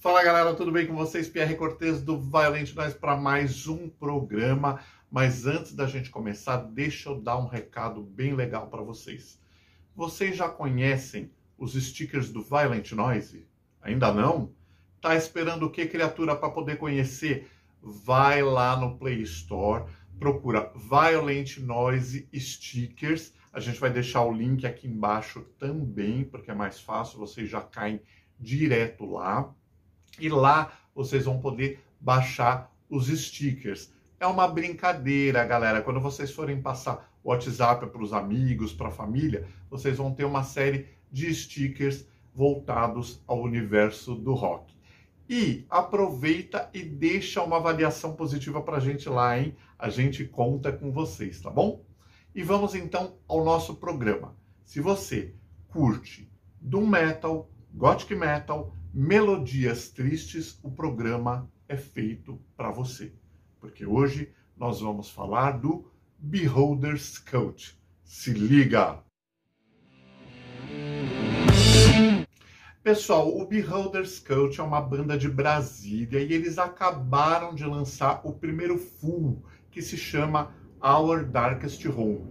Fala galera, tudo bem com vocês? Pierre Cortes do Violent Nós para mais um programa. Mas antes da gente começar, deixa eu dar um recado bem legal para vocês. Vocês já conhecem os stickers do Violent Noise? Ainda não? Tá esperando o que, criatura, para poder conhecer? Vai lá no Play Store, procura Violent Noise Stickers. A gente vai deixar o link aqui embaixo também, porque é mais fácil, vocês já caem direto lá e lá vocês vão poder baixar os stickers. É uma brincadeira, galera. Quando vocês forem passar o WhatsApp para os amigos, para a família, vocês vão ter uma série de stickers voltados ao universo do rock. E aproveita e deixa uma avaliação positiva para a gente lá, hein? A gente conta com vocês, tá bom? E vamos então ao nosso programa. Se você curte Doom Metal, Gothic Metal, melodias tristes, o programa é feito para você. Porque hoje nós vamos falar do Beholder's Cult. Se liga! Pessoal, o Beholder's Cult é uma banda de Brasília e eles acabaram de lançar o primeiro full, que se chama Our Darkest Home.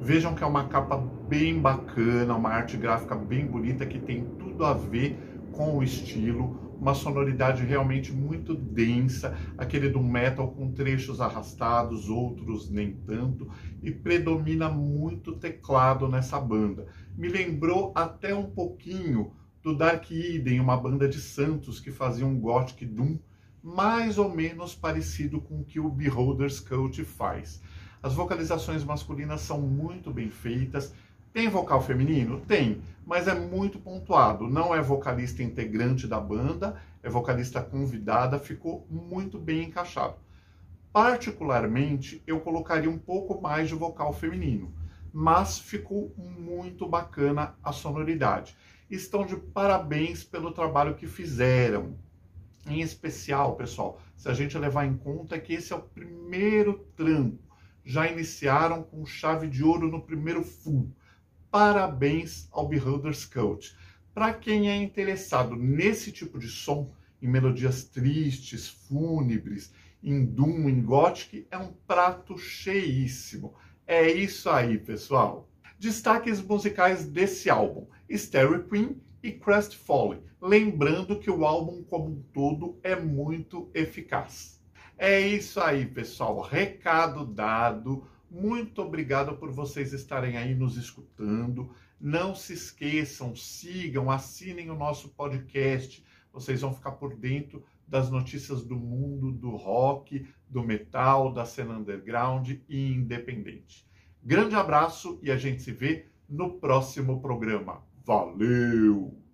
Vejam que é uma capa bem bacana, uma arte gráfica bem bonita que tem tudo a ver com o estilo, uma sonoridade realmente muito densa, aquele do metal com trechos arrastados, outros nem tanto, e predomina muito teclado nessa banda. Me lembrou até um pouquinho do Dark Eden, uma banda de Santos que fazia um gothic doom mais ou menos parecido com o que o Beholder's Cult faz. As vocalizações masculinas são muito bem feitas, tem vocal feminino? Tem, mas é muito pontuado. Não é vocalista integrante da banda, é vocalista convidada, ficou muito bem encaixado. Particularmente, eu colocaria um pouco mais de vocal feminino, mas ficou muito bacana a sonoridade. Estão de parabéns pelo trabalho que fizeram. Em especial, pessoal, se a gente levar em conta que esse é o primeiro trampo, já iniciaram com chave de ouro no primeiro full parabéns ao Beholder's Cult. Para quem é interessado nesse tipo de som, em melodias tristes, fúnebres, em Doom, em Gothic, é um prato cheíssimo. É isso aí, pessoal. Destaques musicais desse álbum: Stereo Queen e Crest. Lembrando que o álbum como um todo é muito eficaz. É isso aí, pessoal. Recado dado. Muito obrigado por vocês estarem aí nos escutando. Não se esqueçam, sigam, assinem o nosso podcast. Vocês vão ficar por dentro das notícias do mundo do rock, do metal, da cena underground e independente. Grande abraço e a gente se vê no próximo programa. Valeu!